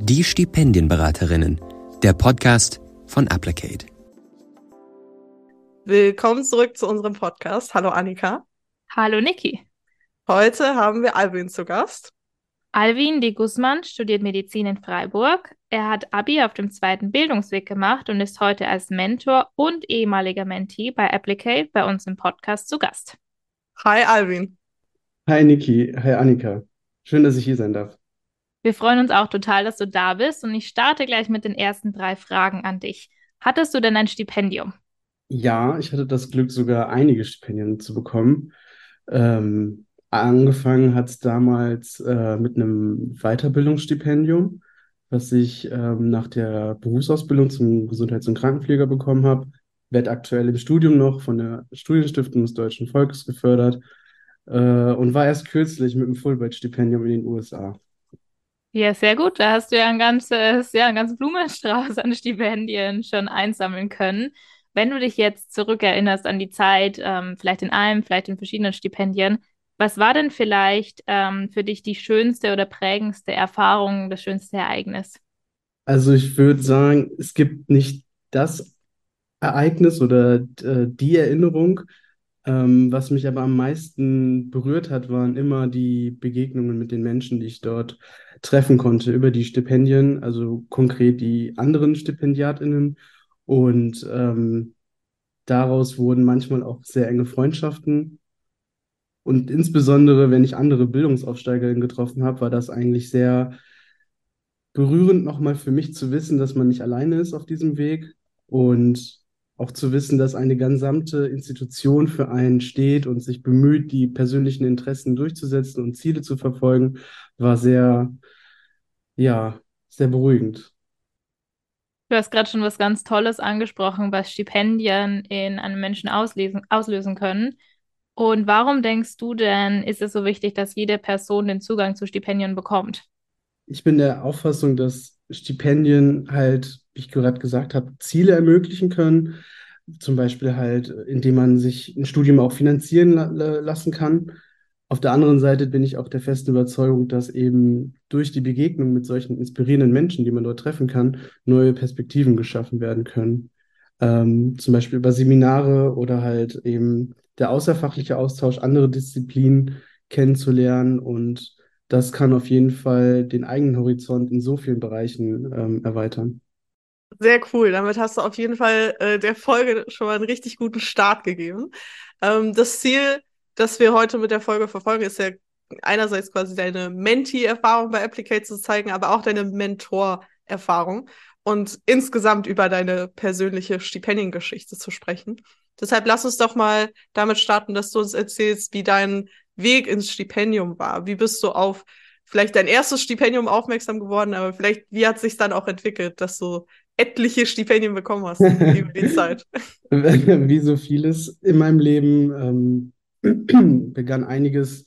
Die Stipendienberaterinnen, der Podcast von Applicate. Willkommen zurück zu unserem Podcast. Hallo Annika. Hallo Niki. Heute haben wir Alvin zu Gast. Alvin de Guzman studiert Medizin in Freiburg. Er hat Abi auf dem zweiten Bildungsweg gemacht und ist heute als Mentor und ehemaliger Mentee bei Applicate bei uns im Podcast zu Gast. Hi Alvin. Hi Niki, hi Annika. Schön, dass ich hier sein darf. Wir freuen uns auch total, dass du da bist und ich starte gleich mit den ersten drei Fragen an dich. Hattest du denn ein Stipendium? Ja, ich hatte das Glück, sogar einige Stipendien zu bekommen. Ähm, angefangen hat es damals äh, mit einem Weiterbildungsstipendium, was ich ähm, nach der Berufsausbildung zum Gesundheits- und Krankenpfleger bekommen habe. Werde aktuell im Studium noch von der Studienstiftung des Deutschen Volkes gefördert äh, und war erst kürzlich mit einem Fulbright-Stipendium in den USA. Ja, sehr gut. Da hast du ja ein ganzes, ja, einen ganzen Blumenstrauß an Stipendien schon einsammeln können. Wenn du dich jetzt zurückerinnerst an die Zeit, ähm, vielleicht in einem, vielleicht in verschiedenen Stipendien, was war denn vielleicht ähm, für dich die schönste oder prägendste Erfahrung, das schönste Ereignis? Also ich würde sagen, es gibt nicht das Ereignis oder äh, die Erinnerung. Ähm, was mich aber am meisten berührt hat, waren immer die Begegnungen mit den Menschen, die ich dort treffen konnte über die Stipendien, also konkret die anderen StipendiatInnen. Und ähm, daraus wurden manchmal auch sehr enge Freundschaften. Und insbesondere, wenn ich andere Bildungsaufsteigerinnen getroffen habe, war das eigentlich sehr berührend nochmal für mich zu wissen, dass man nicht alleine ist auf diesem Weg und auch zu wissen, dass eine gesamte Institution für einen steht und sich bemüht, die persönlichen Interessen durchzusetzen und Ziele zu verfolgen, war sehr, ja, sehr beruhigend. Du hast gerade schon was ganz Tolles angesprochen, was Stipendien in einem Menschen auslesen, auslösen können. Und warum denkst du denn, ist es so wichtig, dass jede Person den Zugang zu Stipendien bekommt? Ich bin der Auffassung, dass Stipendien halt ich gerade gesagt habe, Ziele ermöglichen können. Zum Beispiel halt, indem man sich ein Studium auch finanzieren la lassen kann. Auf der anderen Seite bin ich auch der festen Überzeugung, dass eben durch die Begegnung mit solchen inspirierenden Menschen, die man dort treffen kann, neue Perspektiven geschaffen werden können. Ähm, zum Beispiel über Seminare oder halt eben der außerfachliche Austausch, andere Disziplinen kennenzulernen und das kann auf jeden Fall den eigenen Horizont in so vielen Bereichen ähm, erweitern. Sehr cool. Damit hast du auf jeden Fall äh, der Folge schon mal einen richtig guten Start gegeben. Ähm, das Ziel, das wir heute mit der Folge verfolgen, ist ja einerseits quasi deine Mentee-Erfahrung bei Applicate zu zeigen, aber auch deine Mentor-Erfahrung und insgesamt über deine persönliche Stipendiengeschichte zu sprechen. Deshalb lass uns doch mal damit starten, dass du uns erzählst, wie dein Weg ins Stipendium war. Wie bist du auf vielleicht dein erstes Stipendium aufmerksam geworden, aber vielleicht, wie hat sich dann auch entwickelt, dass du etliche Stipendien bekommen hast über die Zeit. Wie so vieles in meinem Leben ähm, begann einiges,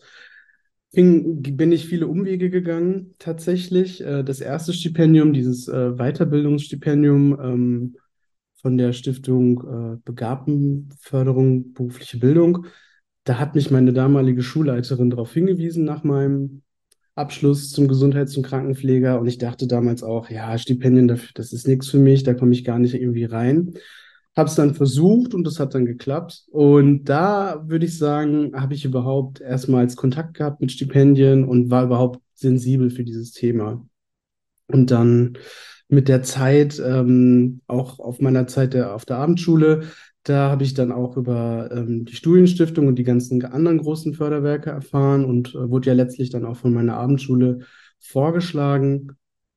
fing, bin ich viele Umwege gegangen tatsächlich. Äh, das erste Stipendium, dieses äh, Weiterbildungsstipendium ähm, von der Stiftung äh, Begabtenförderung berufliche Bildung, da hat mich meine damalige Schulleiterin darauf hingewiesen nach meinem Abschluss zum Gesundheits- und Krankenpfleger und ich dachte damals auch, ja, Stipendien, das ist nichts für mich, da komme ich gar nicht irgendwie rein. Habe es dann versucht und das hat dann geklappt. Und da würde ich sagen, habe ich überhaupt erstmals Kontakt gehabt mit Stipendien und war überhaupt sensibel für dieses Thema. Und dann mit der Zeit, ähm, auch auf meiner Zeit der, auf der Abendschule, da habe ich dann auch über ähm, die Studienstiftung und die ganzen anderen großen Förderwerke erfahren und äh, wurde ja letztlich dann auch von meiner Abendschule vorgeschlagen.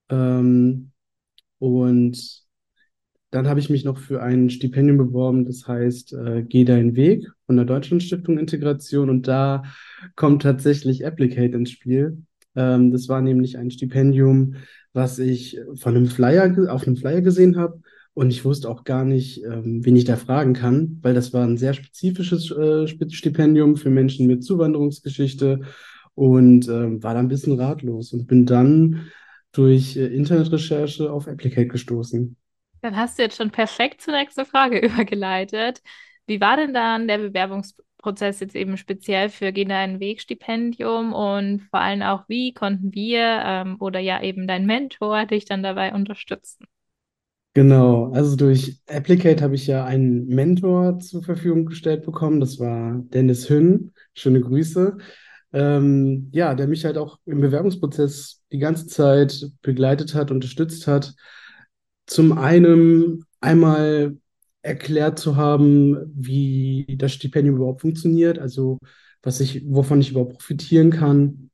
Ähm, und dann habe ich mich noch für ein Stipendium beworben, das heißt äh, Geh deinen Weg von der Deutschlandstiftung Integration. Und da kommt tatsächlich Applicate ins Spiel. Ähm, das war nämlich ein Stipendium, was ich von einem Flyer auf einem Flyer gesehen habe und ich wusste auch gar nicht, ähm, wen ich da fragen kann, weil das war ein sehr spezifisches äh, Stipendium für Menschen mit Zuwanderungsgeschichte und ähm, war da ein bisschen ratlos und bin dann durch äh, Internetrecherche auf Applicate gestoßen. Dann hast du jetzt schon perfekt zur nächsten Frage übergeleitet. Wie war denn dann der Bewerbungsprozess? Prozess jetzt eben speziell für Geh deinen Weg Stipendium und vor allem auch, wie konnten wir ähm, oder ja eben dein Mentor dich dann dabei unterstützen? Genau, also durch Applicate habe ich ja einen Mentor zur Verfügung gestellt bekommen. Das war Dennis Hünn. Schöne Grüße. Ähm, ja, der mich halt auch im Bewerbungsprozess die ganze Zeit begleitet hat, unterstützt hat. Zum einen einmal erklärt zu haben, wie das Stipendium überhaupt funktioniert, also was ich, wovon ich überhaupt profitieren kann.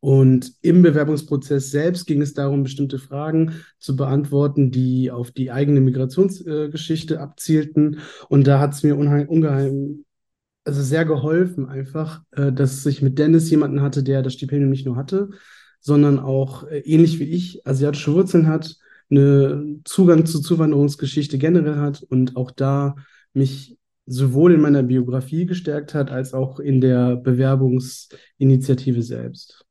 Und im Bewerbungsprozess selbst ging es darum, bestimmte Fragen zu beantworten, die auf die eigene Migrationsgeschichte äh, abzielten. Und da hat es mir ungeheim, also sehr geholfen, einfach, äh, dass ich mit Dennis jemanden hatte, der das Stipendium nicht nur hatte, sondern auch äh, ähnlich wie ich asiatische Wurzeln hat, einen Zugang zur Zuwanderungsgeschichte generell hat und auch da mich sowohl in meiner Biografie gestärkt hat, als auch in der Bewerbungsinitiative selbst.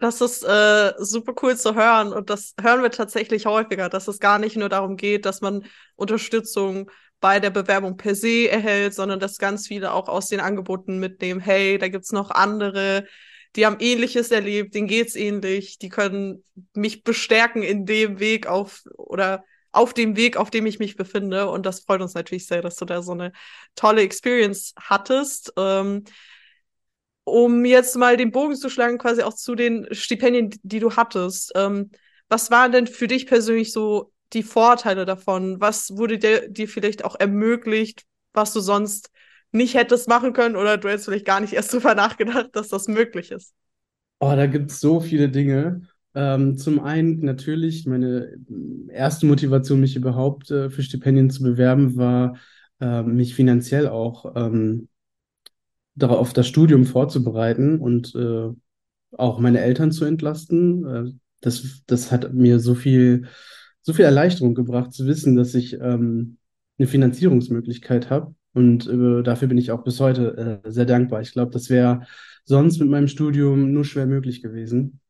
Das ist äh, super cool zu hören und das hören wir tatsächlich häufiger, dass es gar nicht nur darum geht, dass man Unterstützung bei der Bewerbung per se erhält, sondern dass ganz viele auch aus den Angeboten mitnehmen, hey, da gibt's noch andere, die haben Ähnliches erlebt, denen geht's ähnlich, die können mich bestärken in dem Weg auf oder auf dem Weg, auf dem ich mich befinde. Und das freut uns natürlich sehr, dass du da so eine tolle Experience hattest. Ähm, um jetzt mal den Bogen zu schlagen, quasi auch zu den Stipendien, die du hattest. Ähm, was waren denn für dich persönlich so die Vorteile davon? Was wurde dir, dir vielleicht auch ermöglicht, was du sonst nicht hättest machen können oder du hättest vielleicht gar nicht erst drüber nachgedacht, dass das möglich ist? Oh, da gibt es so viele Dinge. Ähm, zum einen natürlich, meine erste Motivation, mich überhaupt äh, für Stipendien zu bewerben, war, äh, mich finanziell auch ähm, darauf auf das Studium vorzubereiten und äh, auch meine Eltern zu entlasten. Äh, das, das hat mir so viel, so viel Erleichterung gebracht, zu wissen, dass ich ähm, eine Finanzierungsmöglichkeit habe. Und äh, dafür bin ich auch bis heute äh, sehr dankbar. Ich glaube, das wäre sonst mit meinem Studium nur schwer möglich gewesen.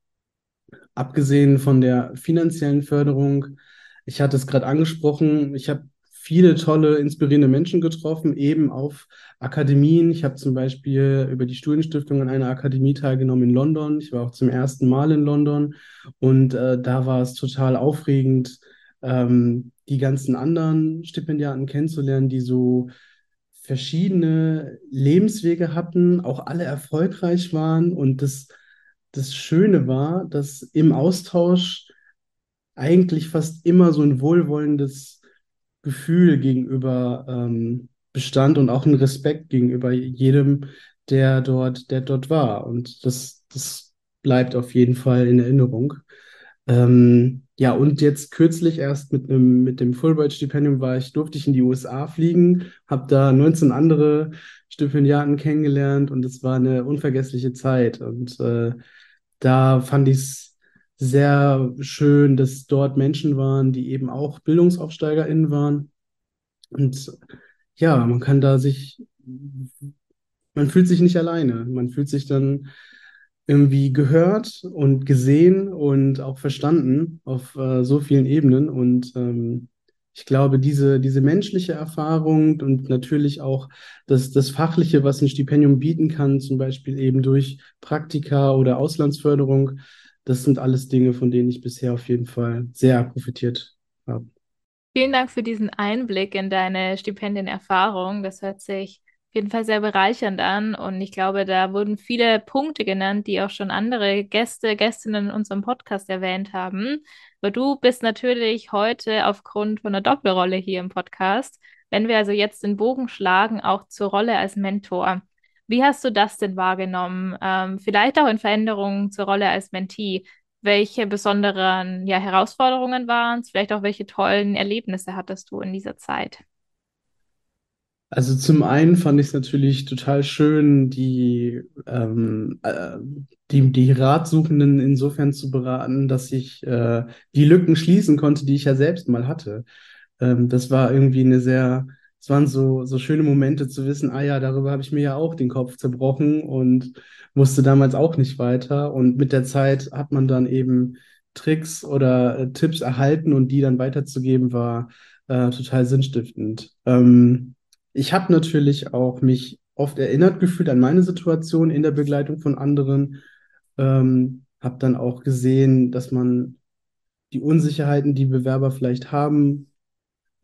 Abgesehen von der finanziellen Förderung, ich hatte es gerade angesprochen, ich habe viele tolle, inspirierende Menschen getroffen, eben auf Akademien. Ich habe zum Beispiel über die Studienstiftung an einer Akademie teilgenommen in London. Ich war auch zum ersten Mal in London und äh, da war es total aufregend, ähm, die ganzen anderen Stipendiaten kennenzulernen, die so verschiedene Lebenswege hatten, auch alle erfolgreich waren. Und das, das Schöne war, dass im Austausch eigentlich fast immer so ein wohlwollendes Gefühl gegenüber ähm, bestand und auch ein Respekt gegenüber jedem, der dort, der dort war. Und das, das bleibt auf jeden Fall in Erinnerung. Ähm, ja, und jetzt kürzlich erst mit einem, mit dem Fulbright-Stipendium war ich, durfte ich in die USA fliegen, habe da 19 andere Stipendiaten kennengelernt und es war eine unvergessliche Zeit. Und äh, da fand ich es sehr schön, dass dort Menschen waren, die eben auch BildungsaufsteigerInnen waren. Und ja, man kann da sich, man fühlt sich nicht alleine. Man fühlt sich dann irgendwie gehört und gesehen und auch verstanden auf äh, so vielen Ebenen. Und ähm, ich glaube, diese, diese menschliche Erfahrung und natürlich auch das, das Fachliche, was ein Stipendium bieten kann, zum Beispiel eben durch Praktika oder Auslandsförderung, das sind alles Dinge, von denen ich bisher auf jeden Fall sehr profitiert habe. Vielen Dank für diesen Einblick in deine Stipendienerfahrung. Das hört sich auf jeden Fall sehr bereichernd an. Und ich glaube, da wurden viele Punkte genannt, die auch schon andere Gäste, Gästinnen in unserem Podcast erwähnt haben. Aber du bist natürlich heute aufgrund von einer Doppelrolle hier im Podcast. Wenn wir also jetzt den Bogen schlagen, auch zur Rolle als Mentor. Wie hast du das denn wahrgenommen? Ähm, vielleicht auch in Veränderungen zur Rolle als Mentee. Welche besonderen ja, Herausforderungen waren es? Vielleicht auch welche tollen Erlebnisse hattest du in dieser Zeit? Also zum einen fand ich es natürlich total schön, die, ähm, äh, die, die Ratsuchenden insofern zu beraten, dass ich äh, die Lücken schließen konnte, die ich ja selbst mal hatte. Ähm, das war irgendwie eine sehr es waren so, so schöne Momente zu wissen, ah ja, darüber habe ich mir ja auch den Kopf zerbrochen und wusste damals auch nicht weiter. Und mit der Zeit hat man dann eben Tricks oder äh, Tipps erhalten und die dann weiterzugeben, war äh, total sinnstiftend. Ähm, ich habe natürlich auch mich oft erinnert gefühlt an meine Situation in der Begleitung von anderen. Ähm, habe dann auch gesehen, dass man die Unsicherheiten, die Bewerber vielleicht haben,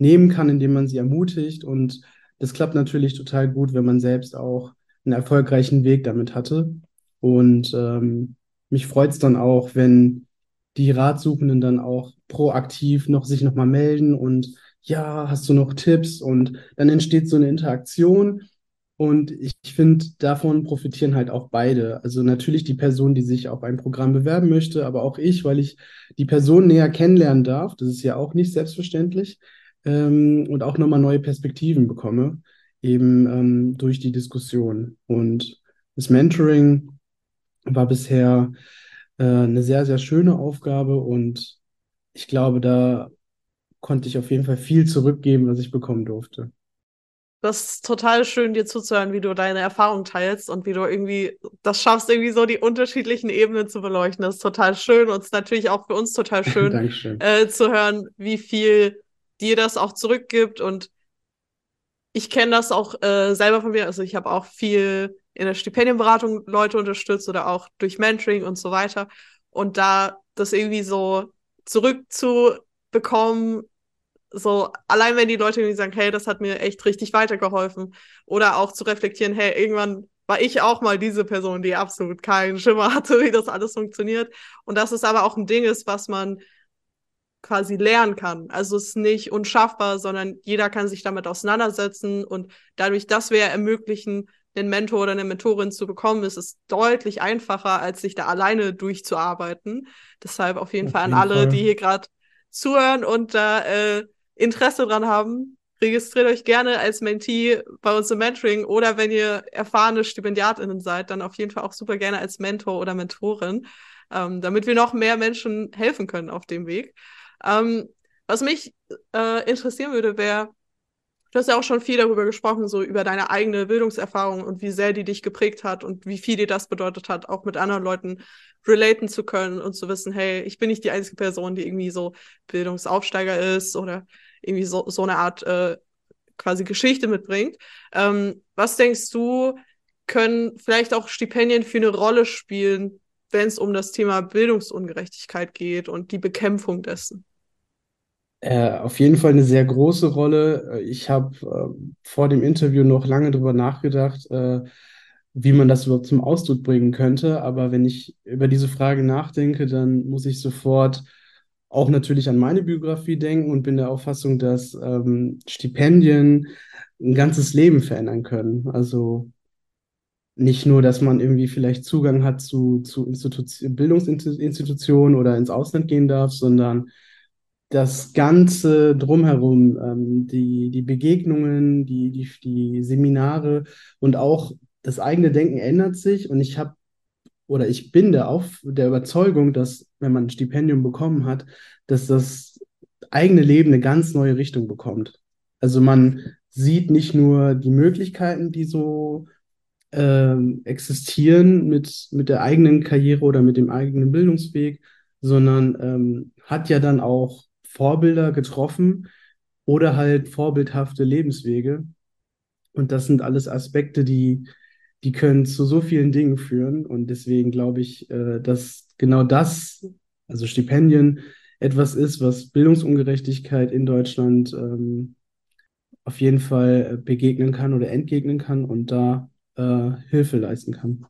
nehmen kann, indem man sie ermutigt. Und das klappt natürlich total gut, wenn man selbst auch einen erfolgreichen Weg damit hatte. Und ähm, mich freut es dann auch, wenn die Ratsuchenden dann auch proaktiv noch sich nochmal melden und ja, hast du noch Tipps? Und dann entsteht so eine Interaktion. Und ich finde, davon profitieren halt auch beide. Also natürlich die Person, die sich auf ein Programm bewerben möchte, aber auch ich, weil ich die Person näher kennenlernen darf. Das ist ja auch nicht selbstverständlich. Ähm, und auch nochmal neue Perspektiven bekomme, eben ähm, durch die Diskussion. Und das Mentoring war bisher äh, eine sehr, sehr schöne Aufgabe und ich glaube, da konnte ich auf jeden Fall viel zurückgeben, was ich bekommen durfte. Das ist total schön, dir zuzuhören, wie du deine Erfahrungen teilst und wie du irgendwie das schaffst, irgendwie so die unterschiedlichen Ebenen zu beleuchten. Das ist total schön und es ist natürlich auch für uns total schön äh, zu hören, wie viel dir das auch zurückgibt. Und ich kenne das auch äh, selber von mir. Also ich habe auch viel in der Stipendienberatung Leute unterstützt oder auch durch Mentoring und so weiter. Und da das irgendwie so zurückzubekommen, so allein wenn die Leute irgendwie sagen, hey, das hat mir echt richtig weitergeholfen. Oder auch zu reflektieren, hey, irgendwann war ich auch mal diese Person, die absolut keinen Schimmer hatte, wie das alles funktioniert. Und dass es aber auch ein Ding ist, was man quasi lernen kann. Also es ist nicht unschaffbar, sondern jeder kann sich damit auseinandersetzen und dadurch, dass wir ermöglichen, einen Mentor oder eine Mentorin zu bekommen, ist es deutlich einfacher, als sich da alleine durchzuarbeiten. Deshalb auf jeden auf Fall an jeden alle, Fall. die hier gerade zuhören und da äh, Interesse dran haben, registriert euch gerne als Mentee bei uns im Mentoring oder wenn ihr erfahrene StipendiatInnen seid, dann auf jeden Fall auch super gerne als Mentor oder Mentorin, ähm, damit wir noch mehr Menschen helfen können auf dem Weg. Ähm, was mich äh, interessieren würde, wäre, Du hast ja auch schon viel darüber gesprochen, so über deine eigene Bildungserfahrung und wie sehr die dich geprägt hat und wie viel dir das bedeutet hat, auch mit anderen Leuten relaten zu können und zu wissen, hey, ich bin nicht die einzige Person, die irgendwie so Bildungsaufsteiger ist oder irgendwie so, so eine Art äh, quasi Geschichte mitbringt. Ähm, was denkst du, können vielleicht auch Stipendien für eine Rolle spielen, wenn es um das Thema Bildungsungerechtigkeit geht und die Bekämpfung dessen? Äh, auf jeden Fall eine sehr große Rolle. Äh, ich habe äh, vor dem Interview noch lange darüber nachgedacht, äh, wie man das überhaupt zum Ausdruck bringen könnte. Aber wenn ich über diese Frage nachdenke, dann muss ich sofort auch natürlich an meine Biografie denken und bin der Auffassung, dass ähm, Stipendien ein ganzes Leben verändern können. Also nicht nur, dass man irgendwie vielleicht Zugang hat zu, zu Institu Bildungsinstitutionen oder ins Ausland gehen darf, sondern das Ganze drumherum, ähm, die, die Begegnungen, die, die, die Seminare und auch das eigene Denken ändert sich. Und ich habe oder ich bin der, Auf der Überzeugung, dass wenn man ein Stipendium bekommen hat, dass das eigene Leben eine ganz neue Richtung bekommt. Also man sieht nicht nur die Möglichkeiten, die so ähm, existieren mit, mit der eigenen Karriere oder mit dem eigenen Bildungsweg, sondern ähm, hat ja dann auch Vorbilder getroffen oder halt vorbildhafte Lebenswege. Und das sind alles Aspekte, die, die können zu so vielen Dingen führen. Und deswegen glaube ich, äh, dass genau das, also Stipendien, etwas ist, was Bildungsungerechtigkeit in Deutschland ähm, auf jeden Fall begegnen kann oder entgegnen kann und da äh, Hilfe leisten kann.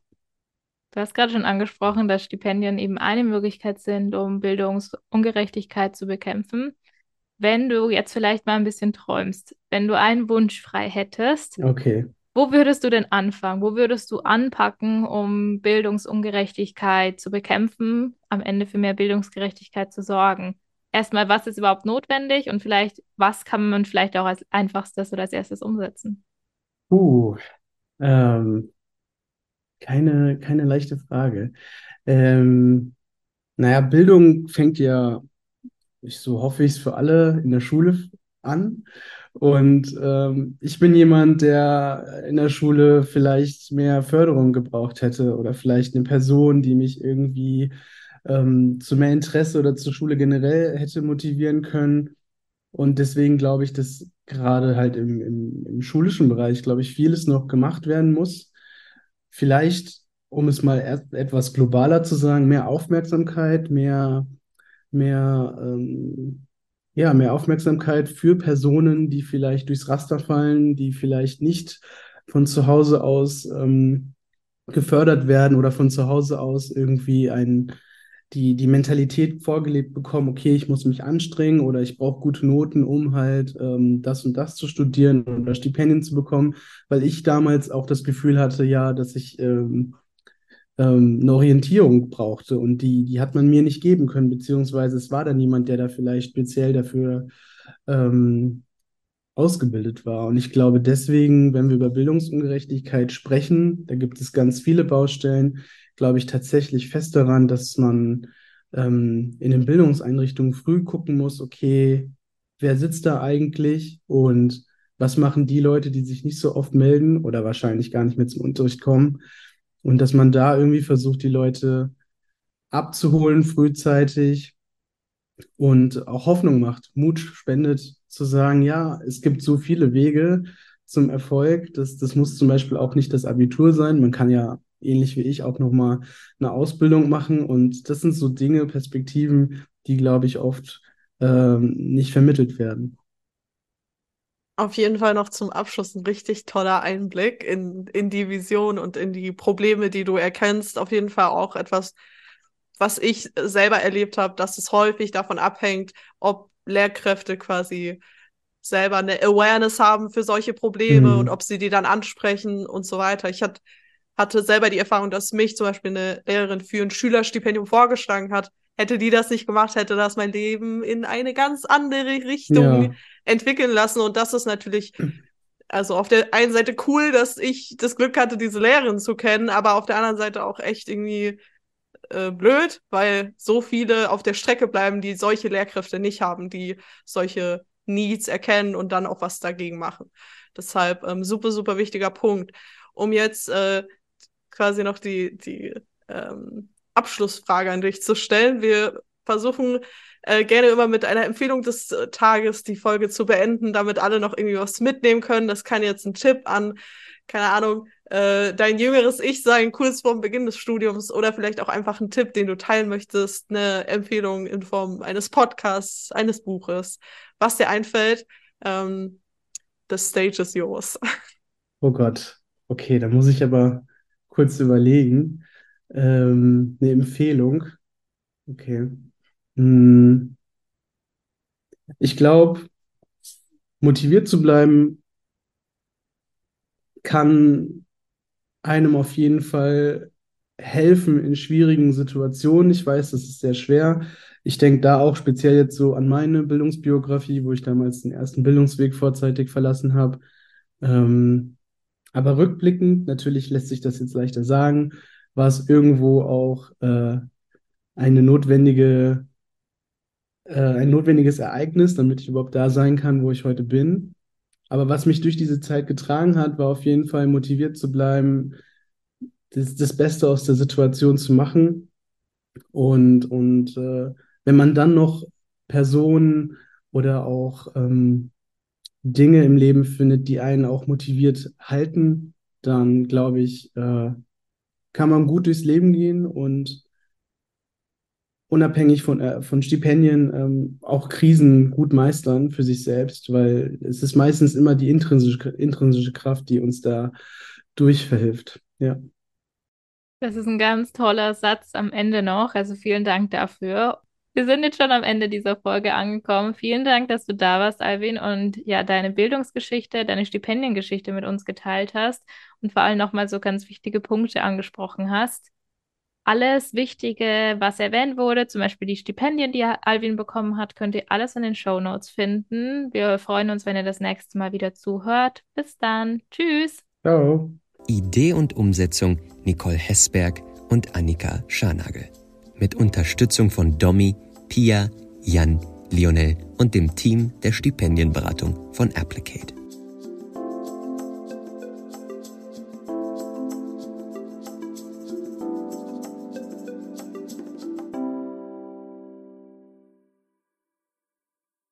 Du hast gerade schon angesprochen, dass Stipendien eben eine Möglichkeit sind, um Bildungsungerechtigkeit zu bekämpfen. Wenn du jetzt vielleicht mal ein bisschen träumst, wenn du einen Wunsch frei hättest, okay. wo würdest du denn anfangen? Wo würdest du anpacken, um Bildungsungerechtigkeit zu bekämpfen, am Ende für mehr Bildungsgerechtigkeit zu sorgen? Erstmal, was ist überhaupt notwendig und vielleicht, was kann man vielleicht auch als einfachstes oder als erstes umsetzen? Uh, ähm, keine, keine leichte Frage. Ähm, naja, Bildung fängt ja, ich, so hoffe ich es für alle, in der Schule an. Und ähm, ich bin jemand, der in der Schule vielleicht mehr Förderung gebraucht hätte oder vielleicht eine Person, die mich irgendwie ähm, zu mehr Interesse oder zur Schule generell hätte motivieren können. Und deswegen glaube ich, dass gerade halt im, im, im schulischen Bereich, glaube ich, vieles noch gemacht werden muss. Vielleicht, um es mal etwas globaler zu sagen, mehr Aufmerksamkeit, mehr, mehr, ähm, ja, mehr Aufmerksamkeit für Personen, die vielleicht durchs Raster fallen, die vielleicht nicht von zu Hause aus ähm, gefördert werden oder von zu Hause aus irgendwie ein, die, die Mentalität vorgelebt bekommen, okay, ich muss mich anstrengen oder ich brauche gute Noten, um halt ähm, das und das zu studieren oder Stipendien zu bekommen, weil ich damals auch das Gefühl hatte, ja, dass ich ähm, ähm, eine Orientierung brauchte und die, die hat man mir nicht geben können, beziehungsweise es war da niemand, der da vielleicht speziell dafür ähm, ausgebildet war. Und ich glaube deswegen, wenn wir über Bildungsungerechtigkeit sprechen, da gibt es ganz viele Baustellen, glaube ich tatsächlich fest daran, dass man ähm, in den Bildungseinrichtungen früh gucken muss, okay, wer sitzt da eigentlich und was machen die Leute, die sich nicht so oft melden oder wahrscheinlich gar nicht mehr zum Unterricht kommen. Und dass man da irgendwie versucht, die Leute abzuholen frühzeitig und auch Hoffnung macht, Mut spendet, zu sagen, ja, es gibt so viele Wege zum Erfolg. Das, das muss zum Beispiel auch nicht das Abitur sein. Man kann ja ähnlich wie ich auch nochmal eine Ausbildung machen. Und das sind so Dinge, Perspektiven, die, glaube ich, oft ähm, nicht vermittelt werden. Auf jeden Fall noch zum Abschluss ein richtig toller Einblick in, in die Vision und in die Probleme, die du erkennst. Auf jeden Fall auch etwas, was ich selber erlebt habe, dass es häufig davon abhängt, ob Lehrkräfte quasi selber eine Awareness haben für solche Probleme mhm. und ob sie die dann ansprechen und so weiter. Ich hat, hatte selber die Erfahrung, dass mich zum Beispiel eine Lehrerin für ein Schülerstipendium vorgeschlagen hat. Hätte die das nicht gemacht, hätte das mein Leben in eine ganz andere Richtung ja. entwickeln lassen. Und das ist natürlich also auf der einen Seite cool, dass ich das Glück hatte, diese Lehrerin zu kennen, aber auf der anderen Seite auch echt irgendwie äh, blöd, weil so viele auf der Strecke bleiben, die solche Lehrkräfte nicht haben, die solche Needs erkennen und dann auch was dagegen machen. Deshalb ähm, super, super wichtiger Punkt. Um jetzt äh, quasi noch die, die ähm, Abschlussfrage an dich zu stellen. Wir versuchen äh, gerne immer mit einer Empfehlung des äh, Tages die Folge zu beenden, damit alle noch irgendwie was mitnehmen können. Das kann jetzt ein Tipp an, keine Ahnung, äh, dein jüngeres Ich sein, kurz vorm Beginn des Studiums oder vielleicht auch einfach ein Tipp, den du teilen möchtest, eine Empfehlung in Form eines Podcasts, eines Buches, was dir einfällt. Ähm, the stage is yours. Oh Gott, okay, da muss ich aber kurz überlegen. Ähm, eine Empfehlung. Okay. Hm. Ich glaube, motiviert zu bleiben kann einem auf jeden Fall helfen in schwierigen Situationen. Ich weiß, das ist sehr schwer. Ich denke da auch speziell jetzt so an meine Bildungsbiografie, wo ich damals den ersten Bildungsweg vorzeitig verlassen habe. Ähm, aber rückblickend, natürlich lässt sich das jetzt leichter sagen, war es irgendwo auch äh, eine notwendige, äh, ein notwendiges Ereignis, damit ich überhaupt da sein kann, wo ich heute bin. Aber was mich durch diese Zeit getragen hat, war auf jeden Fall motiviert zu bleiben, das, das Beste aus der Situation zu machen. Und, und äh, wenn man dann noch Personen oder auch ähm, Dinge im Leben findet, die einen auch motiviert halten, dann glaube ich, äh, kann man gut durchs Leben gehen und unabhängig von, äh, von Stipendien ähm, auch Krisen gut meistern für sich selbst, weil es ist meistens immer die intrinsische, intrinsische Kraft, die uns da durchverhilft. Ja. Das ist ein ganz toller Satz am Ende noch. Also vielen Dank dafür. Wir sind jetzt schon am Ende dieser Folge angekommen. Vielen Dank, dass du da warst, Alvin, und ja, deine Bildungsgeschichte, deine Stipendiengeschichte mit uns geteilt hast und vor allem nochmal so ganz wichtige Punkte angesprochen hast alles Wichtige, was erwähnt wurde, zum Beispiel die Stipendien, die Alvin bekommen hat, könnt ihr alles in den Show Notes finden. Wir freuen uns, wenn ihr das nächste Mal wieder zuhört. Bis dann. Tschüss. Ciao. Idee und Umsetzung Nicole Hessberg und Annika Scharnagel. Mit Unterstützung von Domi, Pia, Jan, Lionel und dem Team der Stipendienberatung von Applicate.